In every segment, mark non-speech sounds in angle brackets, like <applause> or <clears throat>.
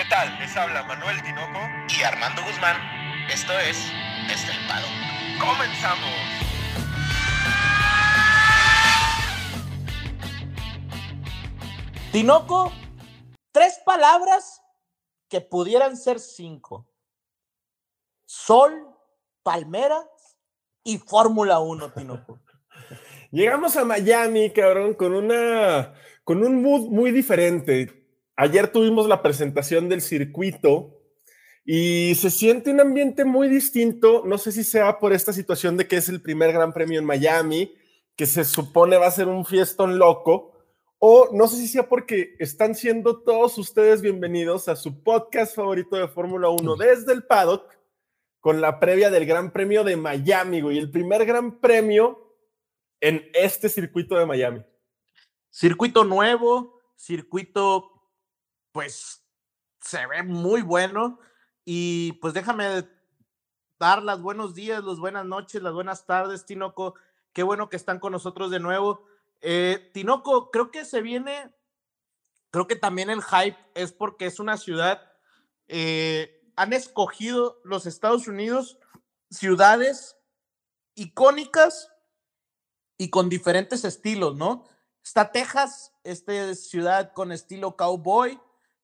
¿Qué tal? Les habla Manuel Tinoco y Armando Guzmán. Esto es Estelpado. ¡Comenzamos! Tinoco, tres palabras que pudieran ser cinco. Sol, palmeras y Fórmula 1, Tinoco. <laughs> Llegamos a Miami, cabrón, con una con un mood muy diferente. Ayer tuvimos la presentación del circuito y se siente un ambiente muy distinto. No sé si sea por esta situación de que es el primer gran premio en Miami, que se supone va a ser un fiestón loco, o no sé si sea porque están siendo todos ustedes bienvenidos a su podcast favorito de Fórmula 1 desde el paddock con la previa del Gran Premio de Miami, güey, el primer gran premio en este circuito de Miami. Circuito nuevo, circuito pues se ve muy bueno. Y pues déjame dar las buenos días, las buenas noches, las buenas tardes, Tinoco. Qué bueno que están con nosotros de nuevo. Eh, Tinoco, creo que se viene, creo que también el hype es porque es una ciudad, eh, han escogido los Estados Unidos ciudades icónicas y con diferentes estilos, ¿no? Está Texas, esta ciudad con estilo cowboy,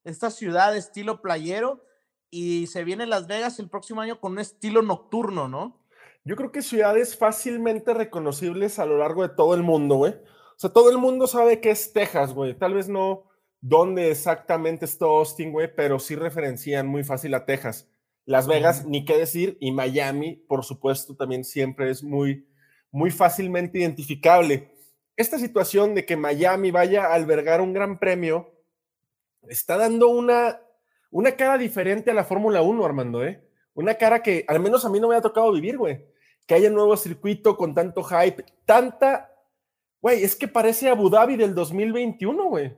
esta ciudad estilo playero y se viene Las Vegas el próximo año con un estilo nocturno, ¿no? Yo creo que ciudades fácilmente reconocibles a lo largo de todo el mundo, güey. O sea, todo el mundo sabe que es Texas, güey. Tal vez no dónde exactamente está Austin, güey, pero sí referencian muy fácil a Texas. Las Vegas, ni qué decir, y Miami, por supuesto, también siempre es muy, muy fácilmente identificable. Esta situación de que Miami vaya a albergar un gran premio está dando una, una cara diferente a la Fórmula 1, Armando, ¿eh? Una cara que al menos a mí no me ha tocado vivir, güey. Que haya un nuevo circuito con tanto hype, tanta, güey, es que parece Abu Dhabi del 2021, güey.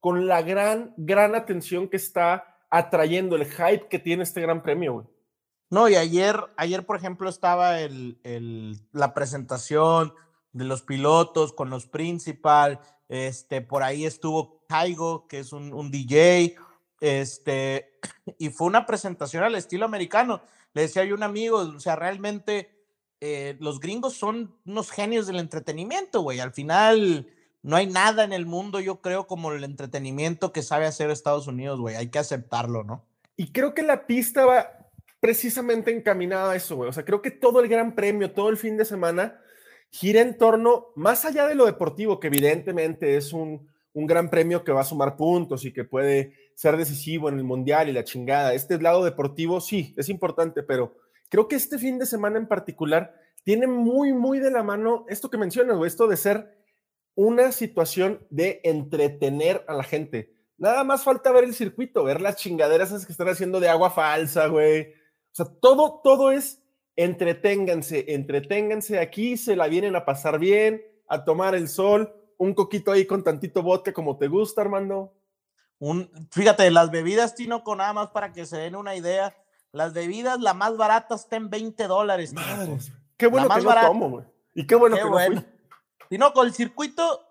Con la gran, gran atención que está atrayendo el hype que tiene este gran premio, güey. No, y ayer, ayer, por ejemplo, estaba el, el, la presentación de los pilotos con los principal, este, por ahí estuvo Taigo, que es un, DJ, este, <clears throat> y fue una presentación al estilo americano. Le decía yo a un amigo, o sea, realmente eh, los gringos son unos genios del entretenimiento, güey. Al final no hay nada en el mundo, yo creo, como el entretenimiento que sabe hacer Estados Unidos, güey. Hay que aceptarlo, ¿no? Y creo que la pista va precisamente encaminada a eso, güey. O sea, creo que todo el gran premio, todo el fin de semana, gira en torno, más allá de lo deportivo, que evidentemente es un, un gran premio que va a sumar puntos y que puede ser decisivo en el mundial y la chingada. Este lado deportivo sí, es importante, pero creo que este fin de semana en particular tiene muy, muy de la mano esto que mencionas, esto de ser una situación de entretener a la gente. Nada más falta ver el circuito, ver las chingaderas esas que están haciendo de agua falsa, güey. O sea, todo, todo es entreténganse, entreténganse aquí, se la vienen a pasar bien, a tomar el sol un coquito ahí con tantito vodka como te gusta, Armando. Un, fíjate, las bebidas, Tino, con nada más para que se den una idea. Las bebidas, la más barata está en 20 dólares. Qué bueno que no tomo, güey. Y qué bueno que no fui. Tino, con el circuito,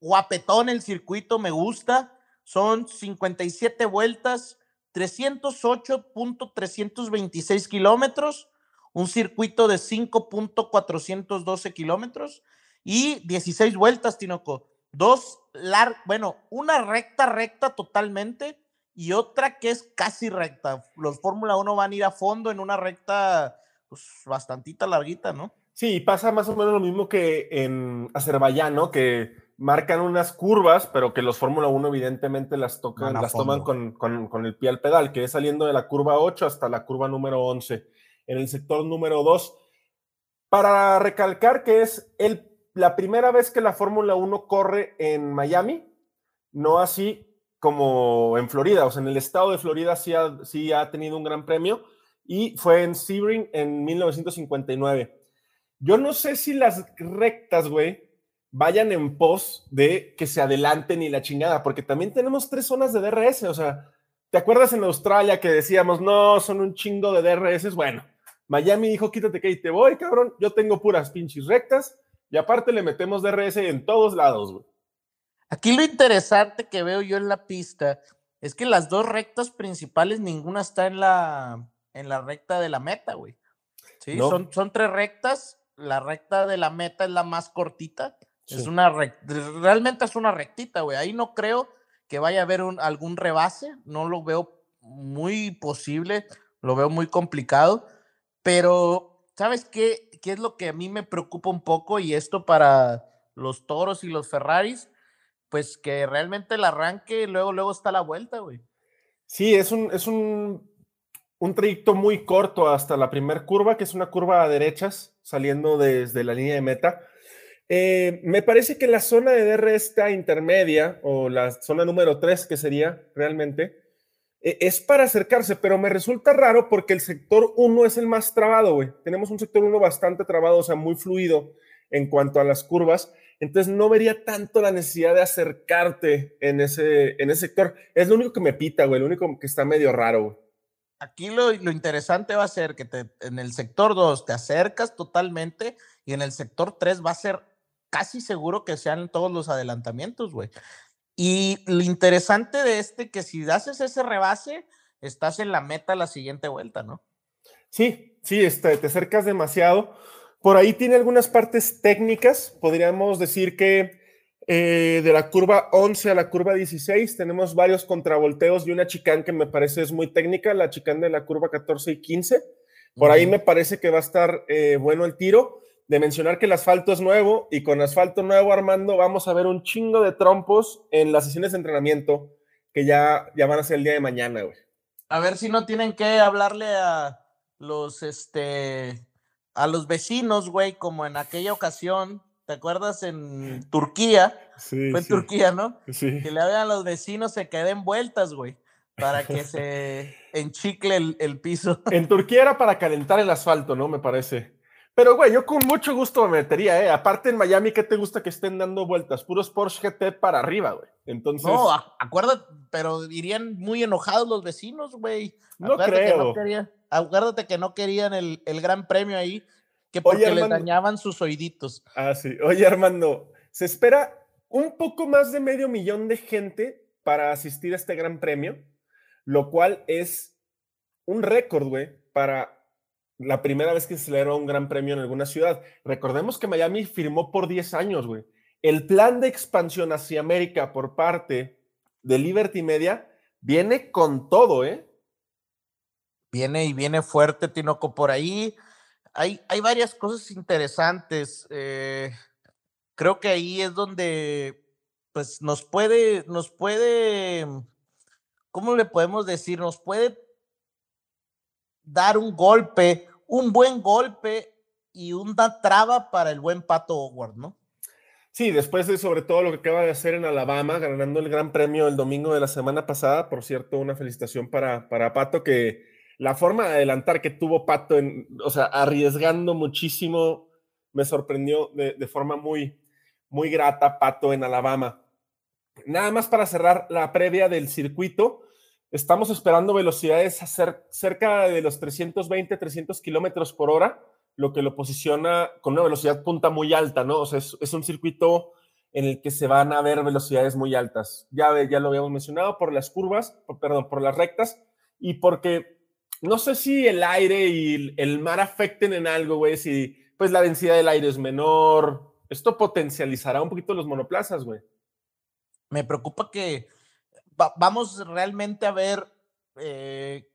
guapetón el circuito, me gusta. Son 57 vueltas, 308.326 kilómetros, un circuito de 5.412 kilómetros y 16 vueltas, Tinoco. Dos, lar bueno, una recta, recta totalmente y otra que es casi recta. Los Fórmula 1 van a ir a fondo en una recta pues, bastantita larguita, ¿no? Sí, pasa más o menos lo mismo que en Azerbaiyán, ¿no? Que marcan unas curvas, pero que los Fórmula 1 evidentemente las tocan, las toman con, con, con, el pie al pedal, que es saliendo de la curva 8 hasta la curva número 11. En el sector número 2, para recalcar que es el la primera vez que la Fórmula 1 corre en Miami, no así como en Florida, o sea, en el estado de Florida sí ha, sí ha tenido un gran premio y fue en Sebring en 1959. Yo no sé si las rectas, güey, vayan en pos de que se adelanten y la chingada, porque también tenemos tres zonas de DRS, o sea, ¿te acuerdas en Australia que decíamos, no, son un chingo de DRS? Bueno, Miami dijo, quítate que ahí te voy, cabrón, yo tengo puras pinches rectas, y aparte le metemos DRS en todos lados, güey. Aquí lo interesante que veo yo en la pista es que las dos rectas principales, ninguna está en la, en la recta de la meta, güey. Sí, son, son tres rectas. La recta de la meta es la más cortita. Es una realmente es una rectita, güey. Ahí no creo que vaya a haber un, algún rebase. No lo veo muy posible. Lo veo muy complicado. Pero, ¿sabes qué? ¿Qué es lo que a mí me preocupa un poco? Y esto para los toros y los Ferraris, pues que realmente el arranque luego, luego está la vuelta, güey. Sí, es un, es un, un trayecto muy corto hasta la primera curva, que es una curva a derechas, saliendo desde la línea de meta. Eh, me parece que la zona de DR esta intermedia, o la zona número 3, que sería realmente, e, es para acercarse, pero me resulta raro porque el sector 1 es el más trabado, güey. Tenemos un sector 1 bastante trabado, o sea, muy fluido en cuanto a las curvas. Entonces no vería tanto la necesidad de acercarte en ese, en ese sector. Es lo único que me pita, güey, lo único que está medio raro, güey. Aquí lo, lo, interesante va a ser que en el sector 2 te acercas totalmente y en el sector 3 va a ser casi seguro que sean todos los adelantamientos, güey. Y lo interesante de este, que si haces ese rebase, estás en la meta la siguiente vuelta, ¿no? Sí, sí, este, te acercas demasiado. Por ahí tiene algunas partes técnicas. Podríamos decir que eh, de la curva 11 a la curva 16 tenemos varios contravolteos y una chicán que me parece es muy técnica, la chicán de la curva 14 y 15. Por ahí me parece que va a estar eh, bueno el tiro. De mencionar que el asfalto es nuevo y con asfalto nuevo, Armando, vamos a ver un chingo de trompos en las sesiones de entrenamiento que ya, ya van a ser el día de mañana, güey. A ver si no tienen que hablarle a los, este, a los vecinos, güey, como en aquella ocasión, ¿te acuerdas? En Turquía. Sí. Fue en Turquía, ¿no? Sí. Que le hablan a los vecinos, se queden vueltas, güey, para que se <laughs> enchicle el, el, piso. En Turquía era para calentar el asfalto, ¿no? Me parece. Pero, güey, yo con mucho gusto me metería, ¿eh? Aparte en Miami, ¿qué te gusta que estén dando vueltas? Puros Porsche GT para arriba, güey. Entonces. No, acuérdate, pero irían muy enojados los vecinos, güey. No creo. acuérdate que no querían el, el gran premio ahí, que porque les dañaban sus oíditos. Ah, sí. Oye, Armando, se espera un poco más de medio millón de gente para asistir a este gran premio, lo cual es un récord, güey, para la primera vez que se celebró un gran premio en alguna ciudad. Recordemos que Miami firmó por 10 años, güey. El plan de expansión hacia América por parte de Liberty Media viene con todo, ¿eh? Viene y viene fuerte, Tinoco, por ahí. Hay, hay varias cosas interesantes. Eh, creo que ahí es donde, pues, nos puede, nos puede, ¿cómo le podemos decir? Nos puede dar un golpe un buen golpe y una traba para el buen Pato Howard, ¿no? Sí, después de sobre todo lo que acaba de hacer en Alabama, ganando el Gran Premio el domingo de la semana pasada, por cierto, una felicitación para, para Pato, que la forma de adelantar que tuvo Pato, en, o sea, arriesgando muchísimo, me sorprendió de, de forma muy, muy grata Pato en Alabama. Nada más para cerrar la previa del circuito, Estamos esperando velocidades cerca de los 320, 300 kilómetros por hora, lo que lo posiciona con una velocidad punta muy alta, ¿no? O sea, es, un circuito en el que se van a ver velocidades muy altas. Ya, ya lo habíamos mencionado por las curvas, perdón, por las rectas y porque no sé si el aire y el mar afecten en algo, güey, si pues la densidad del aire es menor. Esto potencializará un poquito los monoplazas, güey. Me preocupa que vamos realmente a ver eh,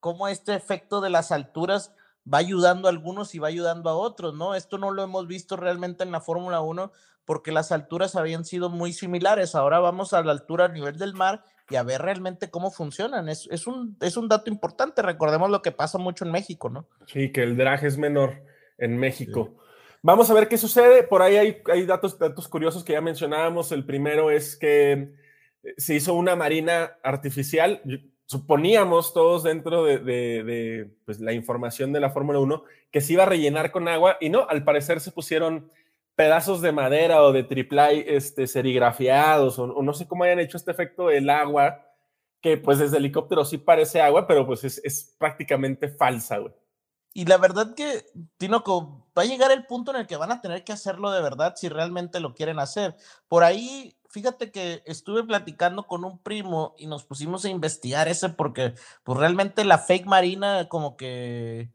cómo este efecto de las alturas va ayudando a algunos y va ayudando a otros, ¿no? Esto no lo hemos visto realmente en la Fórmula 1 porque las alturas habían sido muy similares. Ahora vamos a la altura a nivel del mar y a ver realmente cómo funcionan. Es, es, un, es un dato importante. Recordemos lo que pasa mucho en México, ¿no? Sí, que el drag es menor en México. Vamos a ver qué sucede. Por ahí hay, hay datos, datos curiosos que ya mencionábamos. El primero es que se hizo una marina artificial. Suponíamos todos dentro de, pues, la información de la Fórmula 1 que se iba a rellenar con agua y no, al parecer se pusieron pedazos de madera o de triplay este, serigrafiados o, no sé cómo hayan hecho este efecto del agua, que pues desde helicóptero sí parece agua, pero pues es, es prácticamente falsa, güey. Y la verdad que, Tinoco, va a llegar el punto en el que van a tener que hacerlo de verdad si realmente lo quieren hacer. Por ahí fíjate que estuve platicando con un primo y nos pusimos a investigar ese porque pues realmente la fake marina como que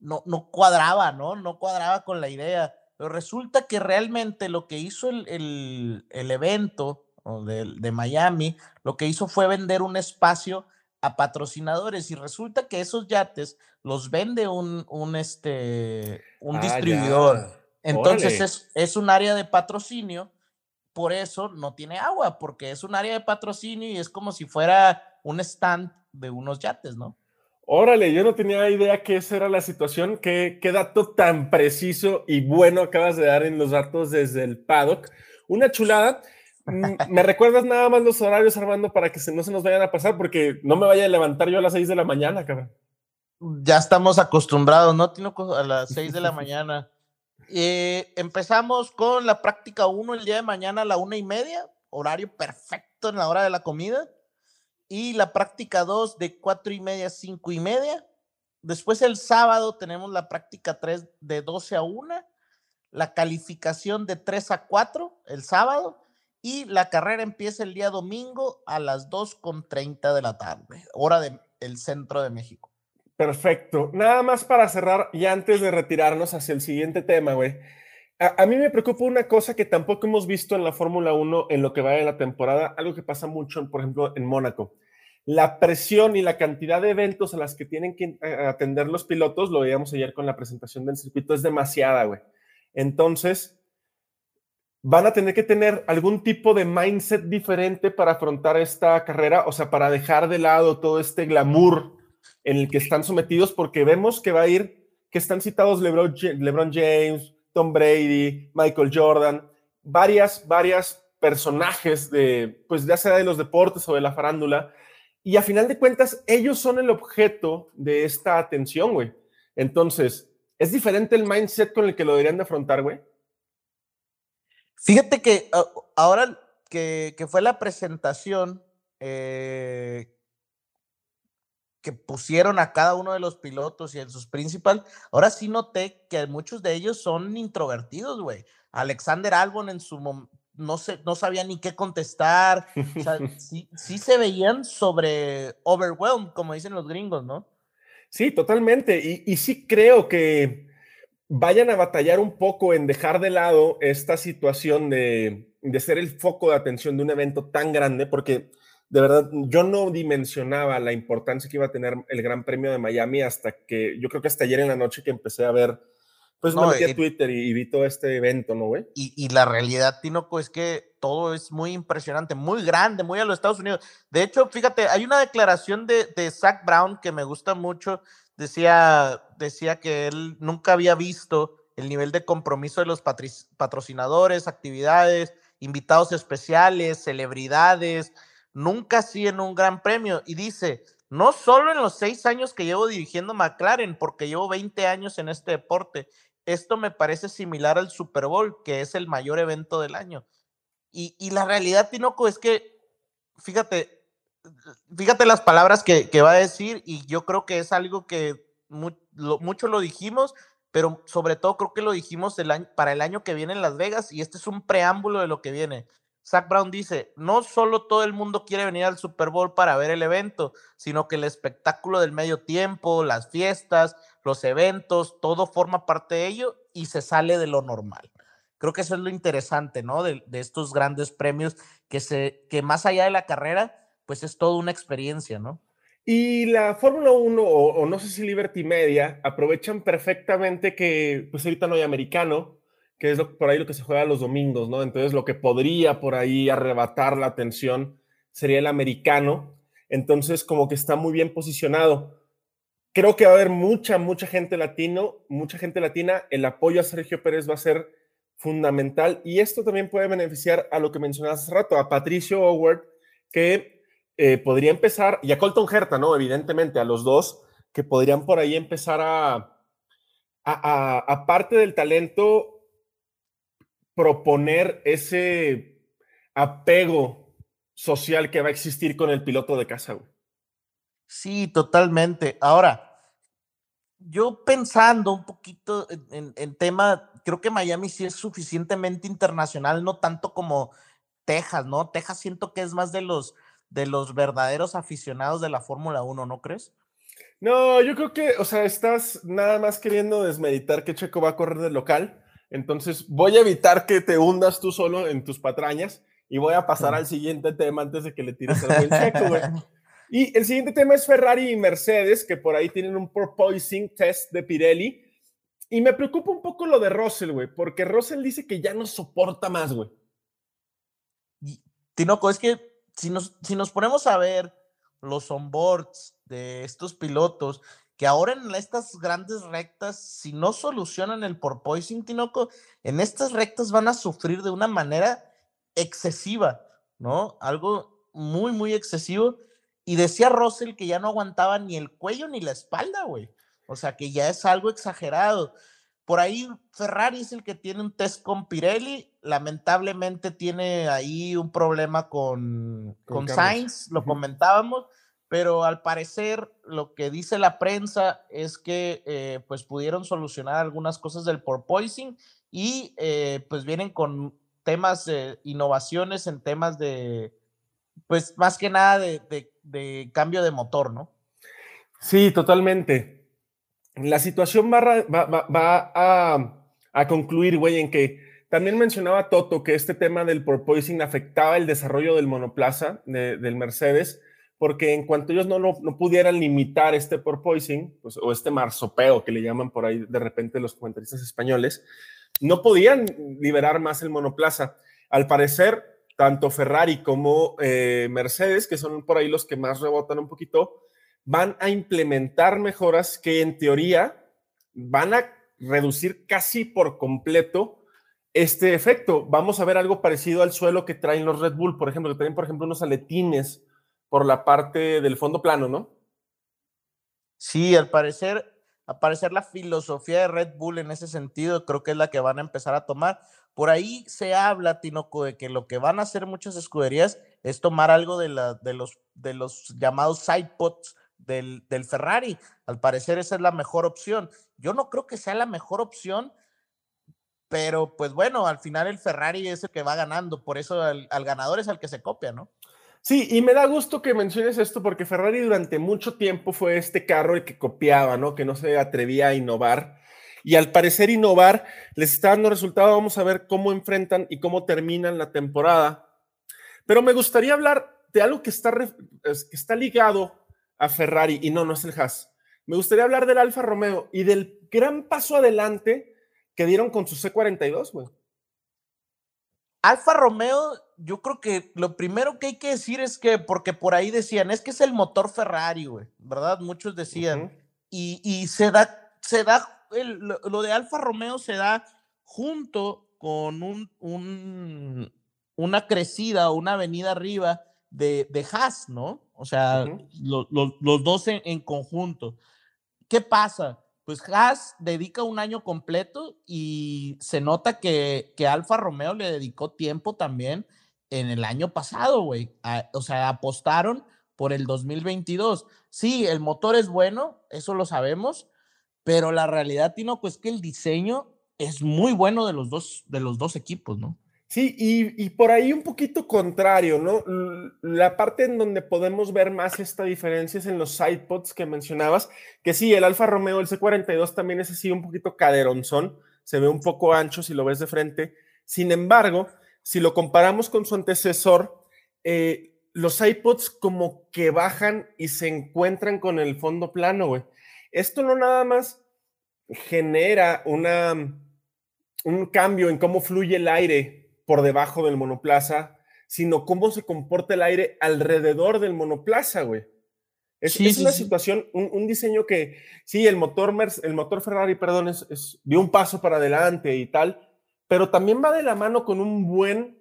no, no cuadraba, ¿no? No cuadraba con la idea. Pero resulta que realmente lo que hizo el, el, el evento de, de, Miami, lo que hizo fue vender un espacio a patrocinadores y resulta que esos yates los vende un, un, este, un ah, distribuidor. Entonces es, es, un área de patrocinio, por eso no tiene agua, porque es un área de patrocinio y es como si fuera un stand de unos yates, ¿no? Órale, yo no tenía idea que esa era la situación. ¿Qué, qué dato tan preciso y bueno acabas de dar en los datos desde el paddock. Una chulada. Mm, <laughs> ¿Me recuerdas nada más los horarios, Armando, para que no se nos vayan a pasar? Porque no me vaya a levantar yo a las 6 de la mañana, cabrón. Ya estamos acostumbrados, ¿no? Tino a las 6 de la <laughs> mañana. Eh, empezamos con la práctica 1 el día de mañana a la una y media, horario perfecto en la hora de la comida. Y la práctica 2 de 4 y media a 5 y media. Después el sábado tenemos la práctica 3 de 12 a 1, la calificación de 3 a 4 el sábado y la carrera empieza el día domingo a las 2.30 de la tarde, hora del centro de México. Perfecto. Nada más para cerrar y antes de retirarnos hacia el siguiente tema, güey. A, mí me preocupa una cosa que tampoco hemos visto en la Fórmula 1 en lo que va de la temporada, algo que pasa mucho, por ejemplo, en Mónaco. La presión y la cantidad de eventos a las que tienen que eh, atender los pilotos, lo veíamos ayer con la presentación del circuito, es demasiada, güey. Entonces, van a tener que tener algún tipo de mindset diferente para afrontar esta carrera, o sea, para dejar de lado todo este glamour en el que están sometidos, porque vemos que va a ir, que están citados LeBron, James, Tom Brady, Michael Jordan, varias, varias personajes de, pues ya sea de los deportes o de la farándula, y a final de cuentas, ellos son el objeto de esta atención, güey. Entonces, ¿es diferente el mindset con el que lo deberían de afrontar, güey? Fíjate que ah, ahora que, fue la presentación eh, que pusieron a cada uno de los pilotos y en sus principales, ahora sí noté que muchos de ellos son introvertidos, güey. Alexander Albon en su no, sé, no sabía ni qué contestar. O sea, <laughs> sí, sí se veían sobre overwhelmed, como dicen los gringos, ¿no? Sí, totalmente. Y, y sí creo que vayan a batallar un poco en dejar de lado esta situación de, ser el foco de atención de un evento tan grande, porque de verdad yo no dimensionaba la importancia que iba a tener el Gran Premio de Miami hasta que yo creo que hasta ayer en la noche que empecé a ver, pues no, me metí a Twitter y, vi todo este evento, ¿no, güey? Y, la realidad, Tinoco, es que todo es muy impresionante, muy grande, muy a los Estados Unidos. De hecho, fíjate, hay una declaración de, de Zach Brown que me gusta mucho, decía, decía que él nunca había visto el nivel de compromiso de los patrocinadores, actividades, invitados especiales, celebridades, nunca así en un gran premio. Y dice, no solo en los seis años que llevo dirigiendo McLaren, porque llevo 20 años en este deporte, esto me parece similar al Super Bowl, que es el mayor evento del año. Y, y la realidad, Tinoco, es que, fíjate, fíjate las palabras que, va a decir y yo creo que es algo que mucho lo dijimos, pero sobre todo creo que lo dijimos para el año que viene en Las Vegas y este es un preámbulo de lo que viene. Zach Brown dice, no solo todo el mundo quiere venir al Super Bowl para ver el evento, sino que el espectáculo del medio tiempo, las fiestas, los eventos, todo forma parte de ello y se sale de lo normal. Creo que eso es lo interesante, ¿no? De, de estos grandes premios que, se, que más allá de la carrera, pues es toda una experiencia, ¿no? Y la Fórmula 1 o, no sé si Liberty Media aprovechan perfectamente que pues ahorita no hay americano, que es por ahí lo que se juega los domingos, ¿no? Entonces lo que podría por ahí arrebatar la atención sería el americano. Entonces como que está muy bien posicionado. Creo que va a haber mucha, mucha gente latino, mucha gente latina. El apoyo a Sergio Pérez va a ser fundamental y esto también puede beneficiar a lo que mencionaste hace rato, a Patricio Howard, que eh, podría empezar, y a Colton Herta, ¿no? Evidentemente, a los dos, que podrían por ahí empezar a, aparte del talento, proponer ese apego social que va a existir con el piloto de casa. Sí, totalmente. Ahora, yo pensando un poquito en, en, tema, creo que Miami sí es suficientemente internacional, no tanto como Texas, ¿no? Texas siento que es más de los, de los verdaderos aficionados de la Fórmula 1, ¿no crees? No, yo creo que, o sea, estás nada más queriendo desmeditar que Checo va a correr de local. Entonces, voy a evitar que te hundas tú solo en tus patrañas y voy a pasar al siguiente tema antes de que le tires al buen <laughs> Checo, güey. Y el siguiente tema es Ferrari y Mercedes, que por ahí tienen un porpoising test de Pirelli. Y me preocupa un poco lo de Russell, güey, porque Russell dice que ya no soporta más, güey. Tinoco, es que si nos, si nos ponemos a ver los onboards de estos pilotos, que ahora en estas grandes rectas, si no solucionan el porpoising, Tinoco, en estas rectas van a sufrir de una manera excesiva, ¿no? Algo muy, muy excesivo. Y decía Russell que ya no aguantaba ni el cuello ni la espalda, güey. O sea, que ya es algo exagerado. Por ahí Ferrari es el que tiene un test con Pirelli. Lamentablemente tiene ahí un problema con, con, Sainz, lo comentábamos, pero al parecer lo que dice la prensa es que eh, pues pudieron solucionar algunas cosas del porpoising y eh, pues vienen con temas de innovaciones en temas de, pues más que nada de, cambio de motor, ¿no? Sí, totalmente. La situación va, va, a, concluir, güey, en que también mencionaba Toto que este tema del porpoising afectaba el desarrollo del monoplaza del Mercedes, porque en cuanto ellos no, no pudieran limitar este porpoising, pues, o este marsopeo que le llaman por ahí de repente los comentaristas españoles, no podían liberar más el monoplaza. Al parecer, tanto Ferrari como eh, Mercedes, que son por ahí los que más rebotan un poquito, van a implementar mejoras que en teoría van a reducir casi por completo este efecto. Vamos a ver algo parecido al suelo que traen los Red Bull, por ejemplo, que traen, por ejemplo, unos aletines por la parte del fondo plano, ¿no? Sí, al parecer a parecer la filosofía de Red Bull en ese sentido creo que es la que van a empezar a tomar. Por ahí se habla, Tinoco, de que lo que van a hacer muchas escuderías es tomar algo de, la, de, los, de los llamados sidepods del, del Ferrari. Al parecer esa es la mejor opción. Yo no creo que sea la mejor opción, pero pues bueno, al final el Ferrari es el que va ganando, por eso al ganador es el que se copia, ¿no? Sí, y me da gusto que menciones esto porque Ferrari durante mucho tiempo fue este carro el que copiaba, ¿no? Que no se atrevía a innovar. Y al parecer innovar les está dando resultado. Vamos a ver cómo enfrentan y cómo terminan la temporada. Pero me gustaría hablar de algo que está, que está ligado a Ferrari y no, no es el Haas. Me gustaría hablar del Alfa Romeo y del gran paso adelante que dieron con su C42, güey. Alfa Romeo, yo creo que lo primero que hay que decir es que, porque por ahí decían, es que es el motor Ferrari, güey, ¿verdad? Muchos decían. y, se da, se da, lo, de Alfa Romeo se da junto con un, un una crecida o una avenida arriba de, de Haas, ¿no? O sea, los dos en conjunto. ¿Qué pasa? Pues Haas dedica un año completo y se nota que, que Alfa Romeo le dedicó tiempo también en el año pasado, güey. O sea, apostaron por el 2022. Sí, el motor es bueno, eso lo sabemos, pero la realidad, Tino, pues que el diseño es muy bueno de los dos, de los dos equipos, ¿no? Sí, y, por ahí un poquito contrario, ¿no? La parte en donde podemos ver más esta diferencia es en los sidepods que mencionabas, que sí, el Alfa Romeo, el C42 también es así un poquito caderonzón, se ve un poco ancho si lo ves de frente. Sin embargo, si lo comparamos con su antecesor, eh, los sidepods como que bajan y se encuentran con el fondo plano, güey. Esto no nada más genera una, un cambio en cómo fluye el aire por debajo del monoplaza, sino cómo se comporta el aire alrededor del monoplaza, güey. Es, una situación, un, diseño que, sí, el motor, el motor Ferrari, perdón, es, dio un paso para adelante y tal, pero también va de la mano con un buen,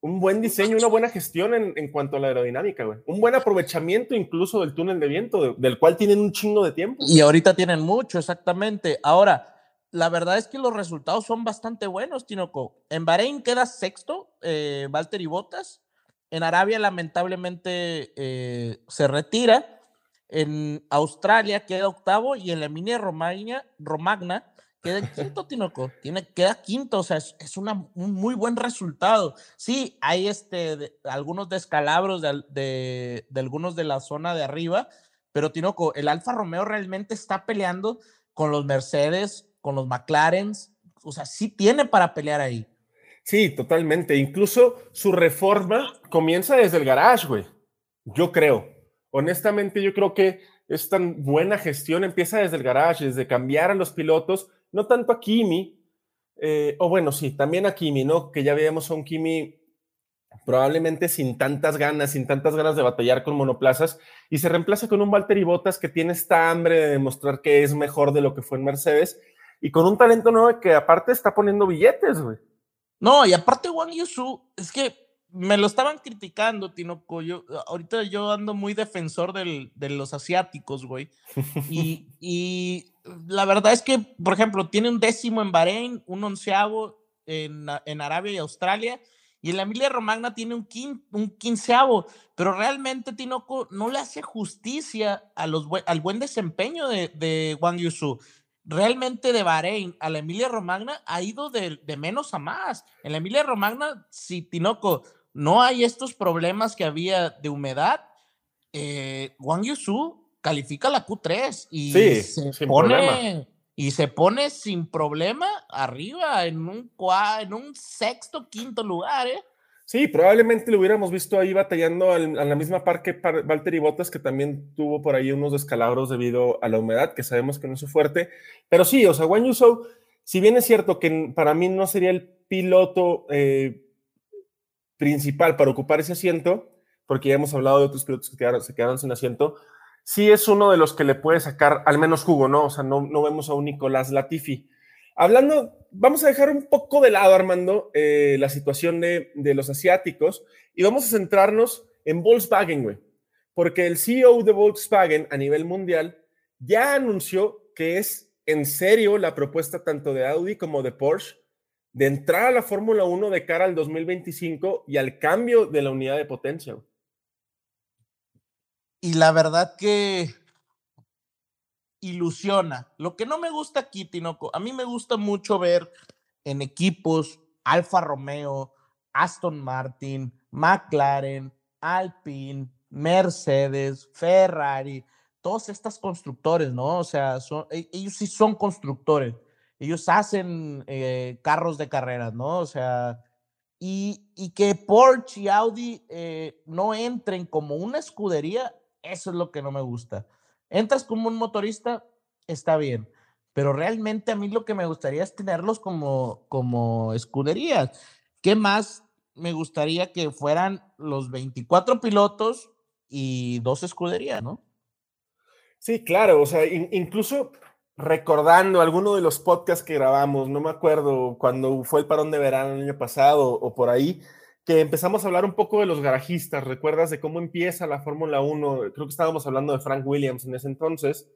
un buen diseño, una buena gestión en, cuanto a la aerodinámica, güey. Un buen aprovechamiento incluso del túnel de viento, del cual tienen un chingo de tiempo. Y ahorita tienen mucho, exactamente. Ahora, la verdad es que los resultados son bastante buenos, Tinoco. En Bahrein queda sexto, eh, Valtteri Bottas. En Arabia, lamentablemente, eh, se retira. En Australia queda octavo y en la Emilia Romagna, Romagna queda <laughs> quinto, Tinoco, tiene, queda quinto, o sea, es, una, un muy buen resultado. Sí, hay este, algunos descalabros de, de, de, algunos de la zona de arriba, pero Tinoco, el Alfa Romeo realmente está peleando con los Mercedes, con los McLaren, o sea, sí tiene para pelear ahí. Sí, totalmente. Incluso su reforma comienza desde el garage, güey. Yo creo. Honestamente, yo creo que es tan buena gestión empieza desde el garage, desde cambiar a los pilotos, no tanto a Kimi, eh, o bueno, sí, también a Kimi, ¿no? Que ya veíamos a un Kimi probablemente sin tantas ganas, sin tantas ganas de batallar con monoplazas, y se reemplaza con un Valtteri Bottas que tiene esta hambre de demostrar que es mejor de lo que fue en Mercedes, y con un talento nuevo que aparte está poniendo billetes, güey. No, y aparte Wang Yusu, es que me lo estaban criticando, Tinoco. Yo, ahorita yo ando muy defensor del, de los asiáticos, güey. <laughs> Y, y, la verdad es que, por ejemplo, tiene un décimo en Bahrein, un onceavo en, en Arabia y Australia, y en la Emilia Romagna tiene un, un quinceavo, pero realmente Tinoco no le hace justicia a los, al buen desempeño de, de Wang Yusu realmente de Bahrein a la Emilia Romagna ha ido de, de, menos a más. En la Emilia Romagna, si Tinoco no hay estos problemas que había de humedad, eh, Wang Yusu califica la Q3 y se pone y se pone sin problema arriba en un en un sexto quinto lugar, ¿eh? Sí, probablemente lo hubiéramos visto ahí batallando a la misma par que Valtteri Bottas, que también tuvo por ahí unos descalabros debido a la humedad, que sabemos que no es su fuerte. Pero sí, o sea, Wang Yusu, si bien es cierto que para mí no sería el piloto eh, principal para ocupar ese asiento, porque ya hemos hablado de otros pilotos que se quedaron sin asiento, sí es uno de los que le puede sacar al menos jugo, ¿no? O sea, no, no vemos a un Nicolás Latifi. Hablando, vamos a dejar un poco de lado, Armando, eh, la situación de, de, los asiáticos y vamos a centrarnos en Volkswagen, güey. Porque el CEO de Volkswagen a nivel mundial ya anunció que es en serio la propuesta tanto de Audi como de Porsche de entrar a la Fórmula 1 de cara al 2025 y al cambio de la unidad de potencia. Y la verdad que ilusiona. Lo que no me gusta aquí, Tinoco, a mí me gusta mucho ver en equipos Alfa Romeo, Aston Martin, McLaren, Alpine, Mercedes, Ferrari, todos estos constructores, ¿no? O sea, son, e, ellos sí son constructores ellos hacen eh, carros de carreras, ¿no? O sea, y, que Porsche y Audi eh, no entren como una escudería, eso es lo que no me gusta. Entras como un motorista, está bien, pero realmente a mí lo que me gustaría es tenerlos como, como escuderías. ¿Qué más me gustaría que fueran los 24 pilotos y dos escuderías, ¿no? Sí, claro, o sea, incluso recordando alguno de los podcasts que grabamos, no me acuerdo cuando fue el parón de verano el año pasado o por ahí, que empezamos a hablar un poco de los garajistas, recuerdas de cómo empieza la Fórmula 1, creo que estábamos hablando de Frank Williams en ese entonces,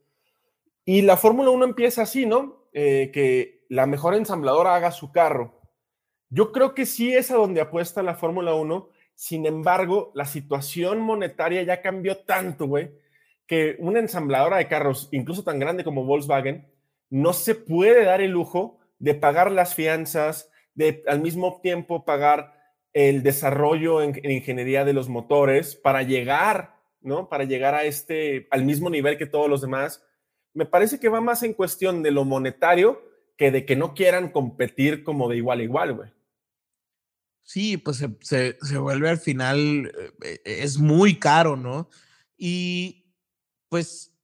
y la Fórmula 1 empieza así, ¿no? Eh, que la mejor ensambladora haga su carro. Yo creo que sí es a donde apuesta la Fórmula 1, sin embargo, la situación monetaria ya cambió tanto, güey, que una ensambladora de carros, incluso tan grande como Volkswagen, no se puede dar el lujo de pagar las fianzas, de al mismo tiempo pagar el desarrollo en, ingeniería de los motores para llegar, ¿no? Para llegar a este, al mismo nivel que todos los demás. Me parece que va más en cuestión de lo monetario que de que no quieran competir como de igual a igual, güey. Sí, pues se, se, vuelve al final, eh, es muy caro, ¿no? Y, pues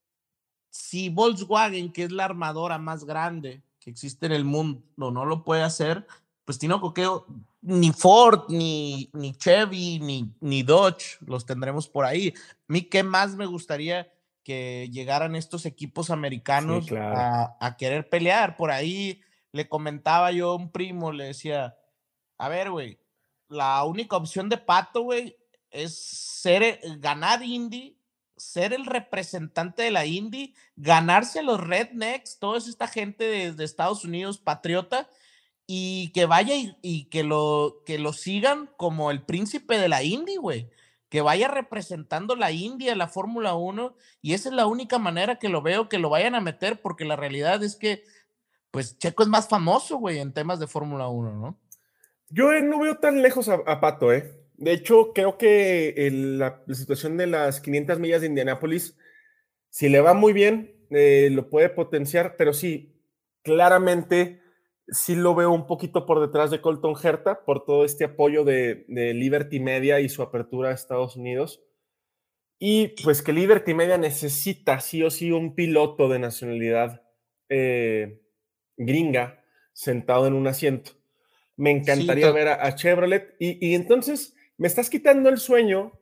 si Volkswagen, que es la armadora más grande que existe en el mundo, no lo puede hacer, pues tiene Coqueo, ni Ford, ni, ni Chevy, ni, ni Dodge los tendremos por ahí. A mí, ¿qué más me gustaría que llegaran estos equipos americanos a, a, querer pelear? Por ahí le comentaba yo a un primo, le decía, a ver, güey, la única opción de Pato, güey, es ser, eh, ganar Indy ser el representante de la Indy, ganarse los rednecks, toda esta gente de, Estados Unidos patriota, y que vaya y, que, lo, que lo sigan como el príncipe de la Indy, güey. Que vaya representando la Indy la Fórmula 1, y esa es la única manera que lo veo que lo vayan a meter, porque la realidad es que pues Checo es más famoso, güey, en temas de Fórmula 1, ¿no? Yo eh, no veo tan lejos a, Pato, ¿eh? De hecho, creo que la, situación de las 500 millas de Indianápolis, si le va muy bien, eh, lo puede potenciar, pero sí, claramente sí lo veo un poquito por detrás de Colton Herta por todo este apoyo de, Liberty Media y su apertura a Estados Unidos. Y pues que Liberty Media necesita sí o sí un piloto de nacionalidad eh, gringa sentado en un asiento. Me encantaría ver a, Chevrolet. Y, entonces me estás quitando el sueño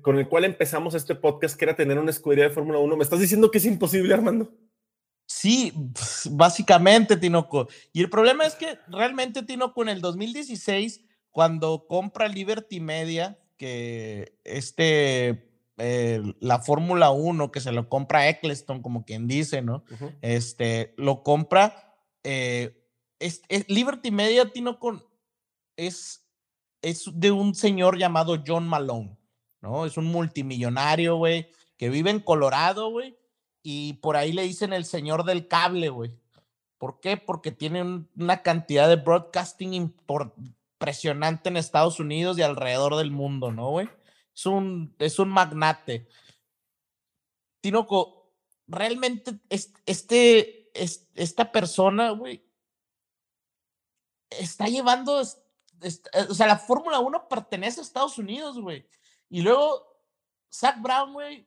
con el cual empezamos este podcast, que era tener una escudería de Fórmula 1. ¿Me estás diciendo que es imposible, Armando? Sí, pues, básicamente, Tinoco. Y el problema es que realmente, Tinoco, en el 2016, cuando compra Liberty Media, que este, eh, la Fórmula 1, que se lo compra Eccleston, como quien dice, ¿no? Este, lo compra. Eh, es, Liberty Media, Tinoco, es, es de un señor llamado John Malone, ¿no? Es un multimillonario, güey, que vive en Colorado, güey y por ahí le dicen el señor del cable, güey. ¿Por qué? Porque tiene una cantidad de broadcasting impresionante en Estados Unidos y alrededor del mundo, ¿no, güey? Es un, es un magnate. Tinoco, realmente este, esta persona, güey, está llevando, o sea, la Fórmula 1 pertenece a Estados Unidos, güey. Y luego, Zach Brown, güey,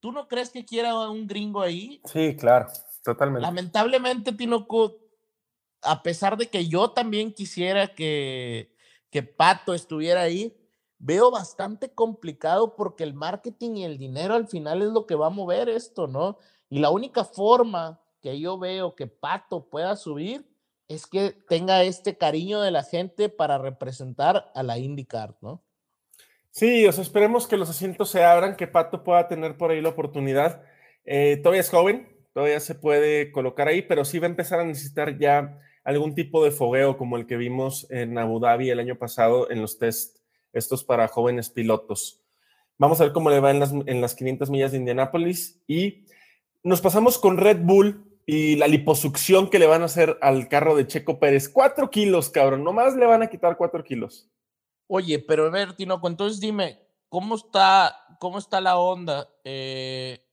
¿Tú no crees que quiera un gringo ahí? Sí, claro, totalmente. Lamentablemente, Tinoco, a pesar de que yo también quisiera que, que Pato estuviera ahí, veo bastante complicado porque el marketing y el dinero al final es lo que va a mover esto, ¿no? Y la única forma que yo veo que Pato pueda subir es que tenga este cariño de la gente para representar a la IndyCar, ¿no? Sí, o sea, esperemos que los asientos se abran, que Pato pueda tener por ahí la oportunidad. Eh, todavía es joven, todavía se puede colocar ahí, pero sí va a empezar a necesitar ya algún tipo de fogueo como el que vimos en Abu Dhabi el año pasado en los test, estos para jóvenes pilotos. Vamos a ver cómo le va en las, en las 500 millas de Indianápolis y nos pasamos con Red Bull y la liposucción que le van a hacer al carro de Checo Pérez. Cuatro kilos, cabrón, nomás le van a quitar cuatro kilos. Oye, pero a ver, Tinoco, entonces dime, ¿cómo está, cómo está la onda? Eh,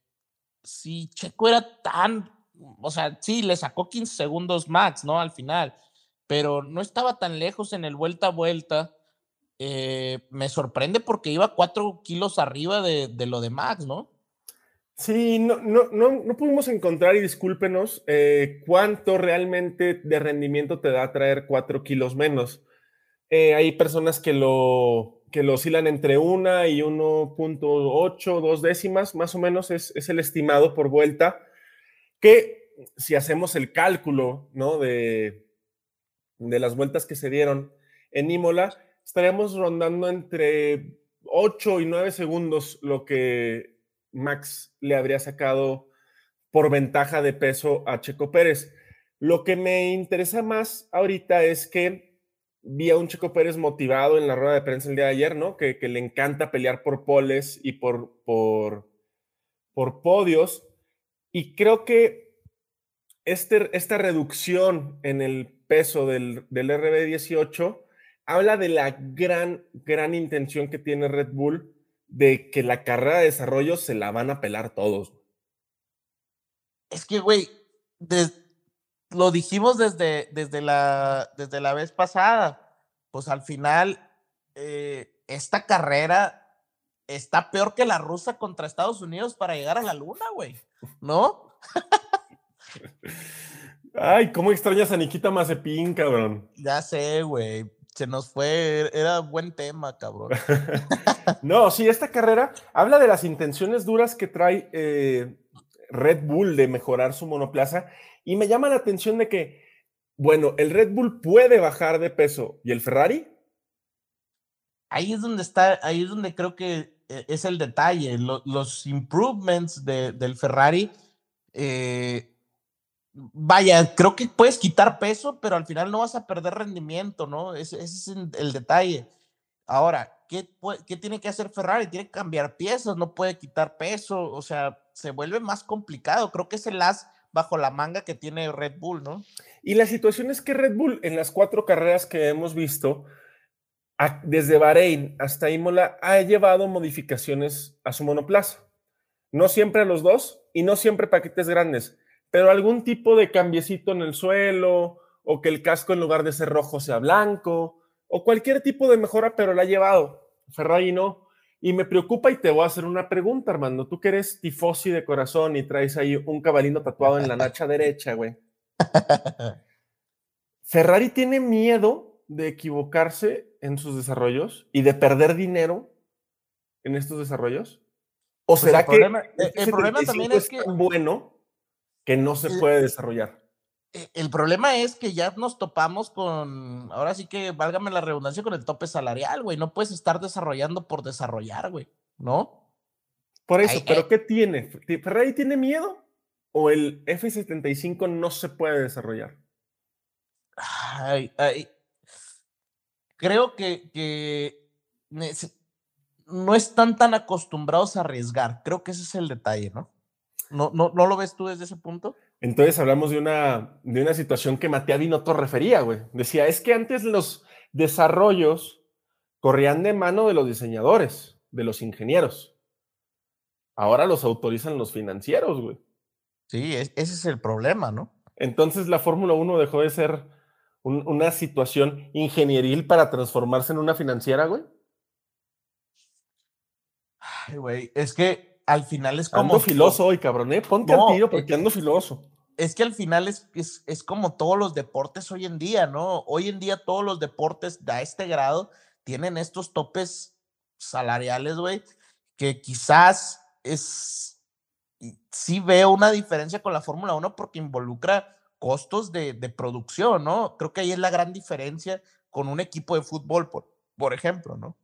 si Checo era tan, o sea, sí, le sacó 15 segundos max, ¿no? Al final, pero no estaba tan lejos en el vuelta a vuelta. Eh, me sorprende porque iba cuatro kilos arriba de, lo de Max, ¿no? Sí, no, no, no, pudimos encontrar, y discúlpenos, eh, cuánto realmente de rendimiento te da traer cuatro kilos menos. Eh, hay personas que lo, que lo oscilan entre una y 1.8, dos décimas, más o menos es, el estimado por vuelta, que si hacemos el cálculo ¿no? de, de las vueltas que se dieron en Imola, estaríamos rondando entre 8 y 9 segundos lo que Max le habría sacado por ventaja de peso a Checo Pérez. Lo que me interesa más ahorita es que vi a un Chico Pérez motivado en la rueda de prensa el día de ayer, ¿no? Que, le encanta pelear por poles y por, por, por podios. Y creo que este, esta reducción en el peso del, del RB18 habla de la gran, gran intención que tiene Red Bull de que la carrera de desarrollo se la van a pelar todos. Es que, güey, lo dijimos desde, desde, la, desde la vez pasada, pues al final eh, esta carrera está peor que la rusa contra Estados Unidos para llegar a la luna, güey, ¿no? <laughs> Ay, cómo extrañas a Nikita Mazepin, cabrón. Ya sé, güey. Se nos fue, era buen tema, cabrón. <laughs> no, sí, esta carrera habla de las intenciones duras que trae eh, Red Bull de mejorar su monoplaza y me llama la atención de que, bueno, el Red Bull puede bajar de peso y el Ferrari. Ahí es donde está, ahí es donde creo que eh, es el detalle. los improvements del Ferrari, eh, vaya, creo que puedes quitar peso, pero al final no vas a perder rendimiento, ¿no? Ese, es el detalle. Ahora, ¿qué, ¿qué tiene que hacer Ferrari? Tiene que cambiar piezas, no puede quitar peso, o sea, se vuelve más complicado. Creo que es el as bajo la manga que tiene Red Bull, ¿no? Y la situación es que Red Bull en las cuatro carreras que hemos visto, desde Bahrein hasta Imola, ha llevado modificaciones a su monoplaza. No siempre a los dos y no siempre paquetes grandes, pero algún tipo de cambiecito en el suelo o que el casco en lugar de ser rojo sea blanco o cualquier tipo de mejora, pero la ha llevado. Ferrari no. Y me preocupa y te voy a hacer una pregunta, Armando. Tú que eres tifosi de corazón y traes ahí un cabalino tatuado en la nacha <laughs> derecha, güey. ¿Ferrari tiene miedo de equivocarse en sus desarrollos y de perder dinero en estos desarrollos? ¿O pues será que el problema también es, que tan bueno que no se puede desarrollar? E, el problema es que ya nos topamos con, ahora sí que válgame la redundancia, con el tope salarial, güey. No puedes estar desarrollando por desarrollar, güey, ¿no? Por eso, pero ¿qué tiene? ¿Ferrari tiene miedo? ¿O el F-75 no se puede desarrollar? Ay, ay. Creo que, que no están tan acostumbrados a arriesgar. Creo que ese es el detalle, ¿no? ¿No, no, no lo ves tú desde ese punto? Entonces hablamos de una, de una situación que Matías Binotto refería, güey. Decía, es que antes los desarrollos corrían de mano de los diseñadores, de los ingenieros. Ahora los autorizan los financieros, güey. Sí, ese es el problema, ¿no? Entonces la Fórmula 1 dejó de ser una situación ingenieril para transformarse en una financiera, güey. Ay, güey, es que al final es como. Ando filoso hoy, cabrón, ¿eh? Ponte al tiro porque ando filoso. Es que al final es, es, como todos los deportes hoy en día, ¿no? Hoy en día todos los deportes a este grado tienen estos topes salariales, güey, que quizás es. Sí veo una diferencia con la Fórmula 1 porque involucra costos de, de, producción, ¿no? Creo que ahí es la gran diferencia con un equipo de fútbol, por, por ejemplo, ¿no?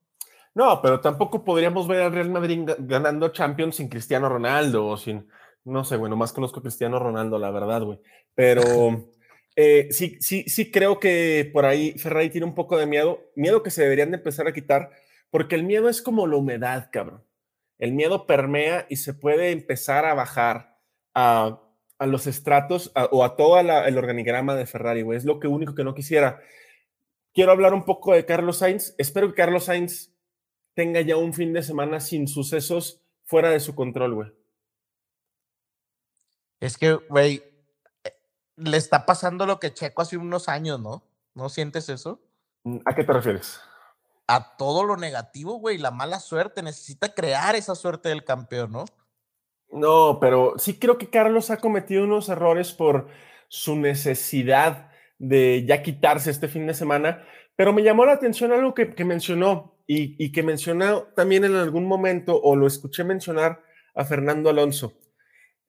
No, pero tampoco podríamos ver al Real Madrid ganando Champions sin Cristiano Ronaldo o sin, no sé, bueno, más conozco a Cristiano Ronaldo, la verdad, güey. Pero <laughs> eh, sí, sí, sí creo que por ahí Ferrari tiene un poco de miedo, miedo que se deberían de empezar a quitar, porque el miedo es como la humedad, cabrón. El miedo permea y se puede empezar a bajar a, los estratos o a todo el organigrama de Ferrari, güey. Es lo que único que no quisiera. Quiero hablar un poco de Carlos Sainz. Espero que Carlos Sainz tenga ya un fin de semana sin sucesos fuera de su control, güey. Es que, güey, eh, le está pasando lo que Checo hace unos años, ¿no? ¿No sientes eso? Mm, ¿A qué te refieres? A todo lo negativo, güey, la mala suerte. Necesita crear esa suerte del campeón, ¿no? No, pero sí creo que Carlos ha cometido unos errores por su necesidad de ya quitarse este fin de semana, pero me llamó la atención algo que, que mencionó y, que mencionó también en algún momento, o lo escuché mencionar a Fernando Alonso.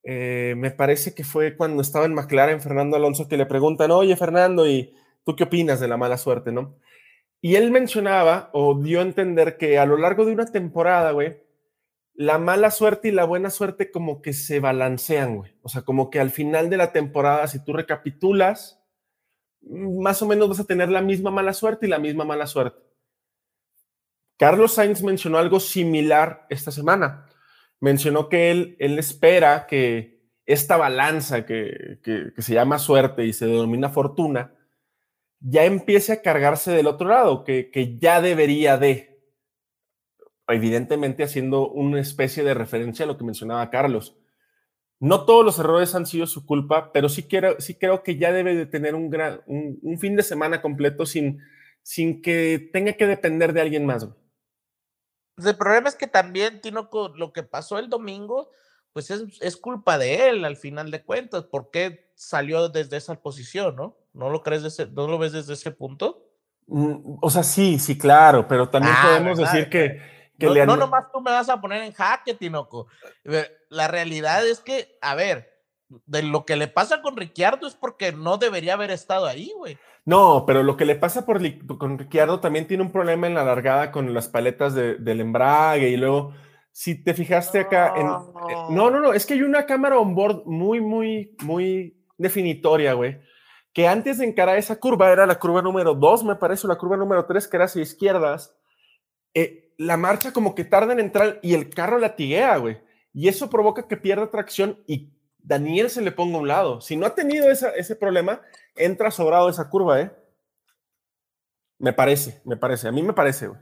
Eh, me parece que fue cuando estaba en McLaren Fernando Alonso que le preguntan, oye Fernando, ¿y tú qué opinas de la mala suerte, no? Y él mencionaba o dio a entender que a lo largo de una temporada, güey, la mala suerte y la buena suerte como que se balancean, güey. O sea, como que al final de la temporada, si tú recapitulas, más o menos vas a tener la misma mala suerte y la misma mala suerte. Carlos Sainz mencionó algo similar esta semana. Mencionó que él, él espera que esta balanza que, se llama suerte y se denomina fortuna, ya empiece a cargarse del otro lado, que, que ya debería de, evidentemente haciendo una especie de referencia a lo que mencionaba Carlos. No todos los errores han sido su culpa, pero sí, quiero, sí creo que ya debe de tener un, gran, un, fin de semana completo sin, sin que tenga que depender de alguien más. Pues, el problema es que también, Tino, lo que pasó el domingo, pues es, culpa de él al final de cuentas. ¿Por qué salió desde esa posición, no? ¿No lo crees, desde, no lo ves desde ese punto? Mm, o sea, sí, sí, claro, pero también ah, podemos decir que, que no, le no nomás tú me vas a poner en jaque, Tinoco. La realidad es que, a ver, de lo que le pasa con Ricciardo es porque no debería haber estado ahí, güey. No, pero lo que le pasa por, con Ricciardo también tiene un problema en la largada con las paletas del embrague y luego, si te fijaste acá, eh, no, no, no, es que hay una cámara on board muy, muy, muy definitoria, güey, que antes de encarar esa curva, era la curva número dos, me parece, o la curva número tres, que era hacia izquierdas, eh, la marcha como que tarda en entrar y el carro latiguea, güey, y eso provoca que pierda tracción y Daniel se le ponga a un lado. Si no ha tenido ese problema, entra sobrado esa curva, ¿eh? Me parece, me parece. A mí me parece, güey.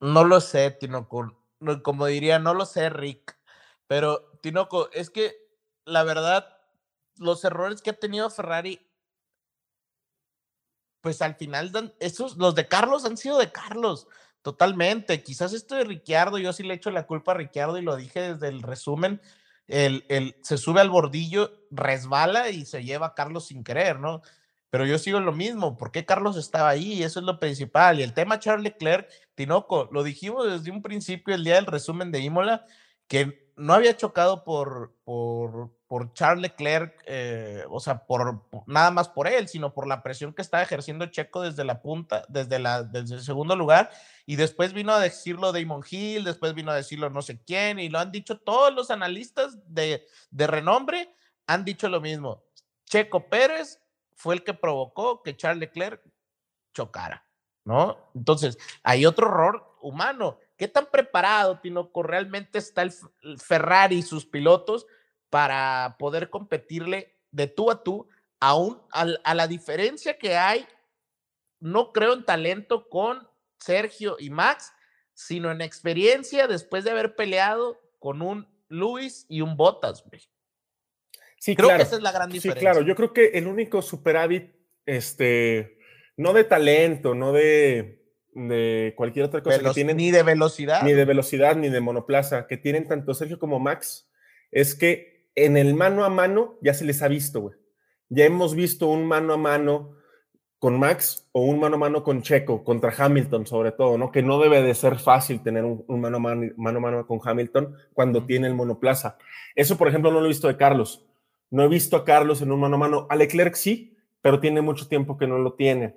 No lo sé, Tinoco. Como diría, no lo sé, Rick. Pero, Tinoco, es que la verdad, los errores que ha tenido Ferrari, pues al final, esos, los de Carlos han sido de Carlos, totalmente. Quizás esto de Ricciardo, yo sí le echo la culpa a Ricciardo y lo dije desde el resumen. El, el, se sube al bordillo, resbala y se lleva a Carlos sin querer, ¿no? Pero yo sigo lo mismo, ¿por qué Carlos estaba ahí? Eso es lo principal. Y el tema Charles Leclerc, Tinoco, lo dijimos desde un principio, el día del resumen de Imola, que no había chocado por, por, por Charles Leclerc, eh, o sea, por, nada más por él, sino por la presión que estaba ejerciendo Checo desde la punta, desde, la, desde el segundo lugar, y después vino a decirlo Damon Hill, después vino a decirlo no sé quién, y lo han dicho todos los analistas de, de renombre, han dicho lo mismo. Checo Pérez fue el que provocó que Charles Leclerc chocara, ¿no? Entonces, hay otro error humano. ¿Qué tan preparado, Tinoco, realmente está el, Ferrari y sus pilotos para poder competirle de tú a tú, aún a, la diferencia que hay, no creo en talento con Sergio y Max, sino en experiencia después de haber peleado con un Luis y un Bottas, güey. Sí, creo que esa es la gran diferencia. Sí, claro, yo creo que el único superávit, este, no de talento, no de, de cualquier otra cosa que tienen. Ni de velocidad. Ni de velocidad, ni de monoplaza, que tienen tanto Sergio como Max, es que en el mano a mano ya se les ha visto, güey. Ya hemos visto un mano a mano con Max o un mano a mano con Checo, contra Hamilton sobre todo, ¿no? Que no debe de ser fácil tener un, mano, a mano, mano, a mano con Hamilton cuando tiene el monoplaza. Eso, por ejemplo, no lo he visto de Carlos. No he visto a Carlos en un mano a mano. A Leclerc sí, pero tiene mucho tiempo que no lo tiene.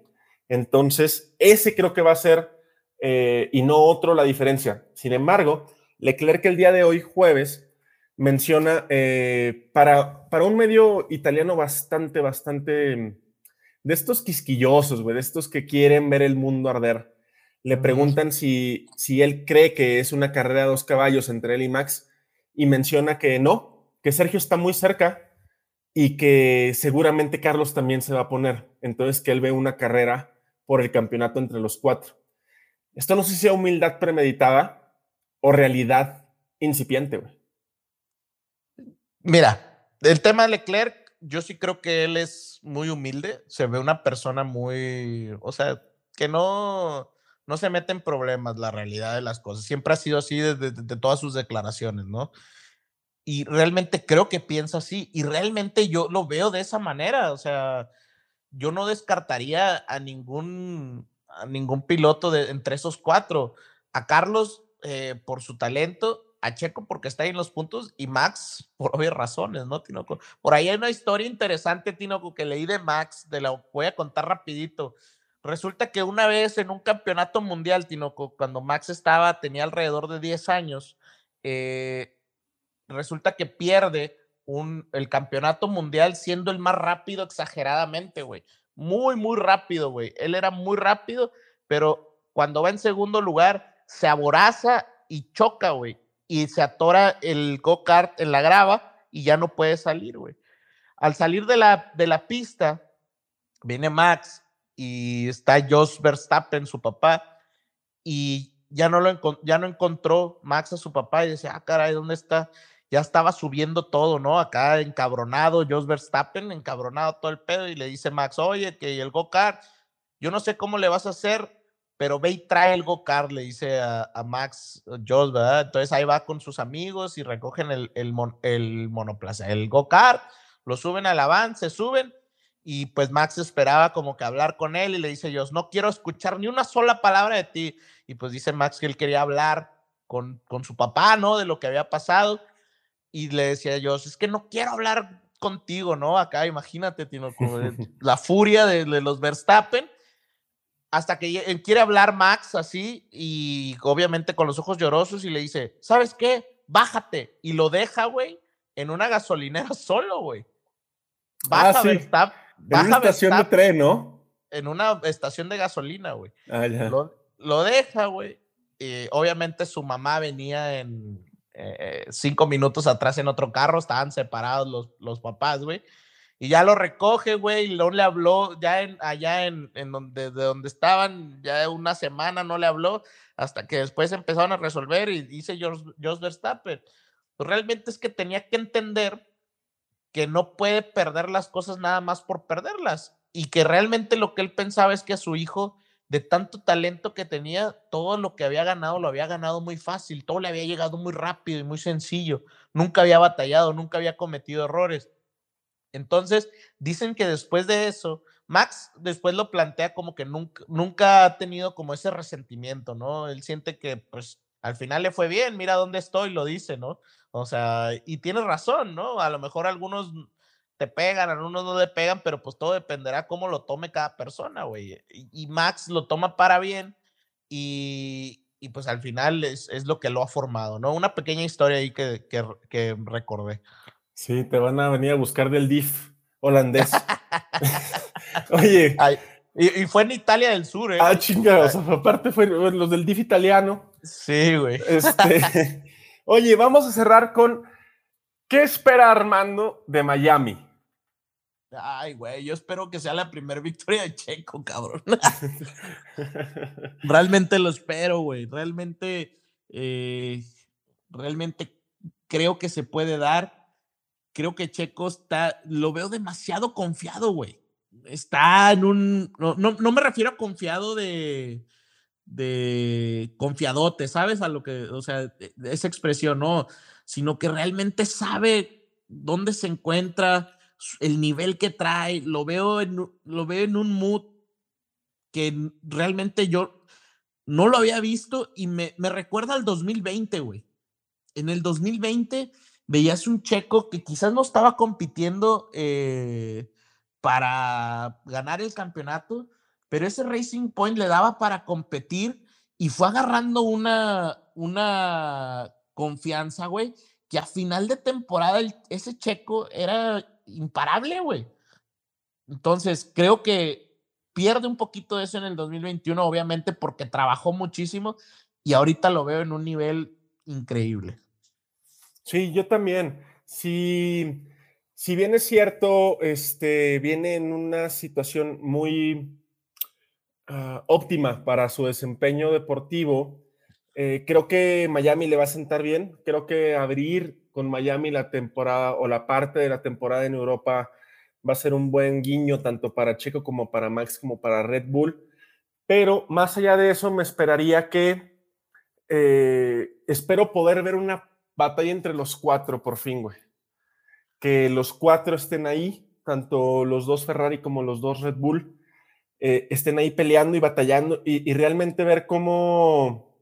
Entonces, ese creo que va a ser, eh, y no otro, la diferencia. Sin embargo, Leclerc el día de hoy, jueves, menciona eh, para, para un medio italiano bastante, bastante mm, de estos quisquillosos, güey, de estos que quieren ver el mundo arder. Le preguntan si, si él cree que es una carrera de dos caballos entre él y Max y menciona que no, que Sergio está muy cerca, y que seguramente Carlos también se va a poner. Entonces, que él ve una carrera por el campeonato entre los cuatro. Esto no sé si sea humildad premeditada o realidad incipiente, güey. Mira, el tema de Leclerc, yo sí creo que él es muy humilde. Se ve una persona muy, o sea, que no, no se mete en problemas la realidad de las cosas. Siempre ha sido así desde todas sus declaraciones, ¿no? y realmente creo que piensa así y realmente yo lo veo de esa manera, o sea, yo no descartaría a ningún, a ningún piloto de, entre esos cuatro, a Carlos eh, por su talento, a Checo porque está ahí en los puntos y Max <laughs> por obvias razones, ¿no, Tinoco? Por ahí hay una historia interesante, Tinoco, que leí de Max, de la voy a contar rapidito. Resulta que una vez en un campeonato mundial, Tinoco, cuando Max estaba, tenía alrededor de 10 años, eh, resulta que pierde el campeonato mundial siendo el más rápido exageradamente, güey. Muy, muy rápido, güey. Él era muy rápido, pero cuando va en segundo lugar, se aboraza y choca, güey. Y se atora el go-kart en la grava y ya no puede salir, güey. Al salir de la, de la pista, viene Max y está Jos Verstappen, su papá, y ya no, lo ya no encontró Max a su papá y dice, ah, caray, ¿dónde está? ya estaba subiendo todo, ¿no? Acá encabronado, Jos Verstappen, encabronado todo el pedo, y le dice Max, oye, que el go-kart, yo no sé cómo le vas a hacer, pero ve y trae el go-kart, le dice a, Max Jos, ¿verdad? Entonces ahí va con sus amigos y recogen el, el, el monoplaza, el go-kart, lo suben a la van, se suben, y pues Max esperaba como que hablar con él y le dice Jos, no quiero escuchar ni una sola palabra de ti. Y pues dice Max que él quería hablar con, con su papá, ¿no? De lo que había pasado y le decía yo, es que no quiero hablar contigo, ¿no? Acá, imagínate, Tino, <laughs> la furia de, los Verstappen, hasta que él quiere hablar Max así y obviamente con los ojos llorosos y le dice, ¿sabes qué? Bájate. Y lo deja, güey, en una gasolinera <laughs> solo, güey. Baja ah, Verstappen. En una estación de tren, ¿no? En una estación de gasolina, güey. Ah, lo, lo, deja, güey. obviamente su mamá venía en, eh, cinco minutos atrás en otro carro, estaban separados los, los papás, güey. Y ya lo recoge, güey, y no le habló, ya en, allá en, donde, de donde estaban, ya una semana no le habló, hasta que después empezaron a resolver y dice George, Verstappen. Pues realmente es que tenía que entender que no puede perder las cosas nada más por perderlas y que realmente lo que él pensaba es que a su hijo de tanto talento que tenía, todo lo que había ganado lo había ganado muy fácil, todo le había llegado muy rápido y muy sencillo, nunca había batallado, nunca había cometido errores. Entonces, dicen que después de eso, Max después lo plantea como que nunca, ha tenido como ese resentimiento, ¿no? Él siente que pues al final le fue bien, mira dónde estoy, lo dice, ¿no? O sea, y tiene razón, ¿no? A lo mejor algunos te pegan, algunos no le pegan, pero pues todo dependerá cómo lo tome cada persona, güey. Y, Max lo toma para bien y, y pues al final es, es, lo que lo ha formado, ¿no? Una pequeña historia ahí que, que, que recordé. Sí, te van a venir a buscar del DIF holandés. <laughs> Oye. y, fue en Italia del Sur, ¿eh? Ah, chingados. aparte fue los del DIF italiano. Sí, güey. Este, <laughs> oye, vamos a cerrar con ¿qué espera Armando de Miami? Ay, güey, yo espero que sea la primera victoria de Checo, cabrón. <laughs> realmente lo espero, güey. Realmente, eh, realmente creo que se puede dar. Creo que Checo está, lo veo demasiado confiado, güey. Está en un, no, no, me refiero a confiado de, de confiadote, ¿sabes? A lo que, o sea, esa expresión, no, sino que realmente sabe dónde se encuentra, el nivel que trae, lo veo en, lo veo en un mood que realmente yo no lo había visto y me, me recuerda al 2020, güey. En el 2020 veías un checo que quizás no estaba compitiendo eh, para ganar el campeonato, pero ese Racing Point le daba para competir y fue agarrando una, una confianza, güey, que a final de temporada ese checo era imparable, güey. Entonces, creo que pierde un poquito de eso en el 2021, obviamente porque trabajó muchísimo y ahorita lo veo en un nivel increíble. Sí, yo también. Si, si bien es cierto, este, viene en una situación muy ah, óptima para su desempeño deportivo, eh, creo que Miami le va a sentar bien. Creo que abrir con Miami la temporada o la parte de la temporada en Europa va a ser un buen guiño tanto para Checo como para Max como para Red Bull. Pero más allá de eso, me esperaría que eh, espero poder ver una batalla entre los cuatro por fin, güey. Que los cuatro estén ahí, tanto los dos Ferrari como los dos Red Bull, eh, estén ahí peleando y batallando y, realmente ver cómo,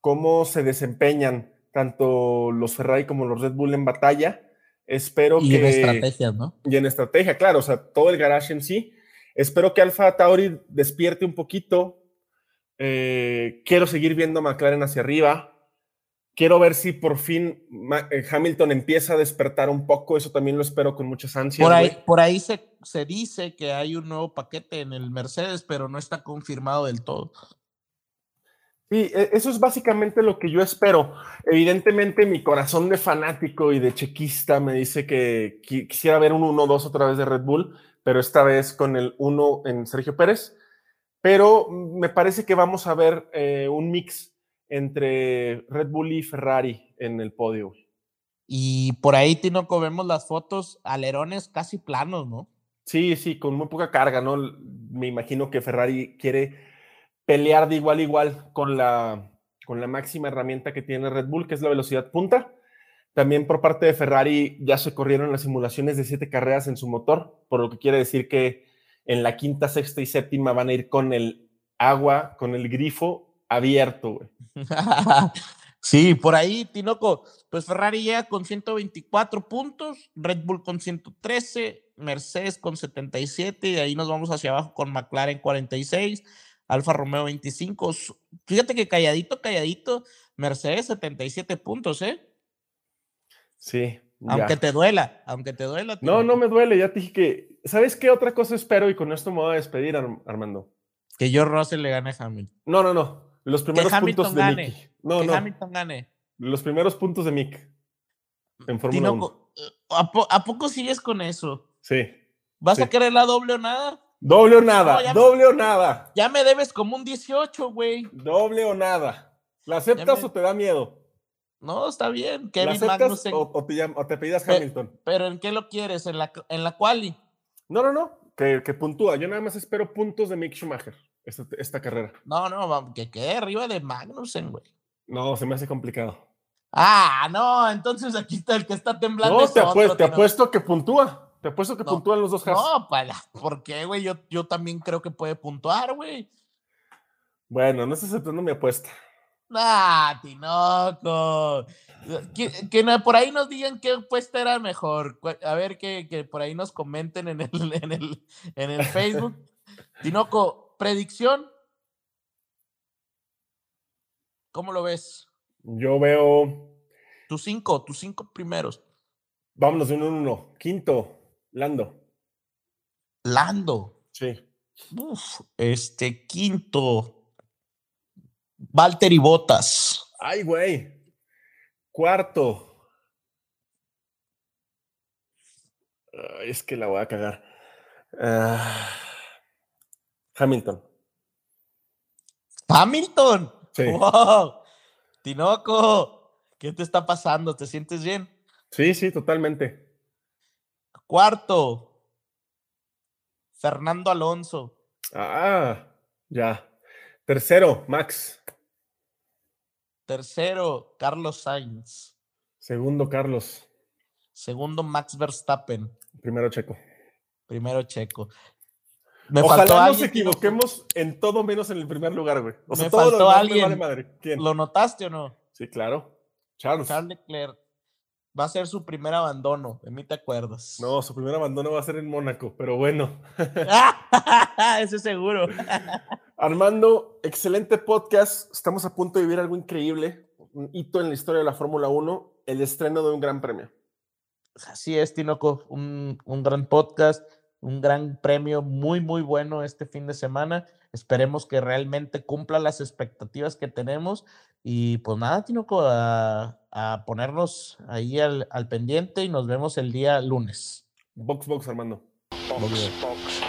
cómo se desempeñan tanto los Ferrari como los Red Bull en batalla. Espero que. Y en estrategia, ¿no? Y en estrategia, claro, o sea, todo el garage en sí. Espero que Alfa Tauri despierte un poquito. Eh, quiero seguir viendo a McLaren hacia arriba. Quiero ver si por fin eh, Hamilton empieza a despertar un poco. Eso también lo espero con muchas ansias. Por ahí, por ahí se, se dice que hay un nuevo paquete en el Mercedes, pero no está confirmado del todo. Sí, e, eso es básicamente lo que yo espero. Evidentemente, mi corazón de fanático y de chequista me dice que quisiera ver un 1-2 otra vez de Red Bull, pero esta vez con el 1 en Sergio Pérez. Pero me parece que vamos a ver eh, un mix entre Red Bull y Ferrari en el podio. Y por ahí, Tinoco, vemos las fotos, alerones casi planos, ¿no? Sí, sí, con muy poca carga, ¿no? Me imagino que Ferrari quiere pelear de igual a igual con la, con la máxima herramienta que tiene Red Bull, que es la velocidad punta. También por parte de Ferrari ya se corrieron las simulaciones de siete carreras en su motor, por lo que quiere decir que en la quinta, sexta y séptima van a ir con el agua, con el grifo abierto. <laughs> sí, por ahí, Tinoco, pues Ferrari ya con 124 puntos, Red Bull con 113, Mercedes con 77, y ahí nos vamos hacia abajo con McLaren 46. Alfa Romeo 25. Fíjate que calladito, calladito, Mercedes 77 puntos, ¿eh? Sí. Aunque te duela, aunque te duela. No, no me duele, ya te dije que. ¿Sabes qué otra cosa espero? Y con esto me voy a despedir, Armando. Que yo Russell le gane a Hamilton. No, no, no. Los primeros puntos de No, que Hamilton gane. Los primeros puntos de Mick en Fórmula 1. ¿a, poco sigues con eso? Sí. ¿Vas a querer la doble o nada? Doble o nada, doble o nada. Ya me debes como un 18, güey. Doble o nada. ¿La aceptas o te da miedo? No, está bien. Kevin Magnussen. O, o, te, o te pidas Hamilton. Pero ¿en qué lo quieres? ¿En la, en la quali? No, no, no. Que, que puntúa. Yo nada más espero puntos de Mick Schumacher esta, esta carrera. No, no, que quede arriba de Magnussen, güey. No, se me hace complicado. Ah, no, entonces aquí está el que está temblando. No, te, apuesto, te apuesto que puntúa. Te apuesto que puntúan los dos No, para, ¿por qué, güey? Yo, yo también creo que puede puntuar, güey. Bueno, no estás aceptando mi apuesta. Ah, Tinoco. Que, por ahí nos digan qué apuesta era mejor. A ver que, que por ahí nos comenten en el, en el, en el <laughs> Facebook. Tinoco, predicción. ¿Cómo lo ves? Yo veo. Tus cinco, tus cinco primeros. Vámonos de uno en uno. Quinto. Lando. Lando. Sí. Uf, este quinto. Valtteri Botas. Ay, güey. Cuarto. es que la voy a cagar. Ah, Hamilton. Hamilton. Sí. Wow. Tinoco, ¿qué te está pasando? ¿Te sientes bien? Sí, sí, totalmente. Cuarto, Fernando Alonso. Ah, ya. Tercero, Max. Tercero, Carlos Sainz. Segundo, Carlos. Segundo, Max Verstappen. Primero, Checo. Primero, Checo. Me Ojalá nos equivoquemos en todo menos en el primer lugar, güey. O sea, me faltó alguien. madre. ¿Quién? ¿Lo notaste o no? Sí, claro. Charles. Charles Leclerc va a ser su primer abandono, de mí te acuerdas. No, su primer abandono va a ser en Mónaco, pero bueno. <laughs> Eso seguro. <laughs> Armando, excelente podcast. Estamos a punto de vivir algo increíble, un hito en la historia de la Fórmula 1, el estreno de un gran premio. Así es, Tinoco, un, un gran podcast, un gran premio muy, muy bueno este fin de semana. Esperemos que realmente cumpla las expectativas que tenemos y pues nada, Tinoco, a, a ponernos ahí al, al, pendiente y nos vemos el día lunes. Box, box, Armando. Box, box,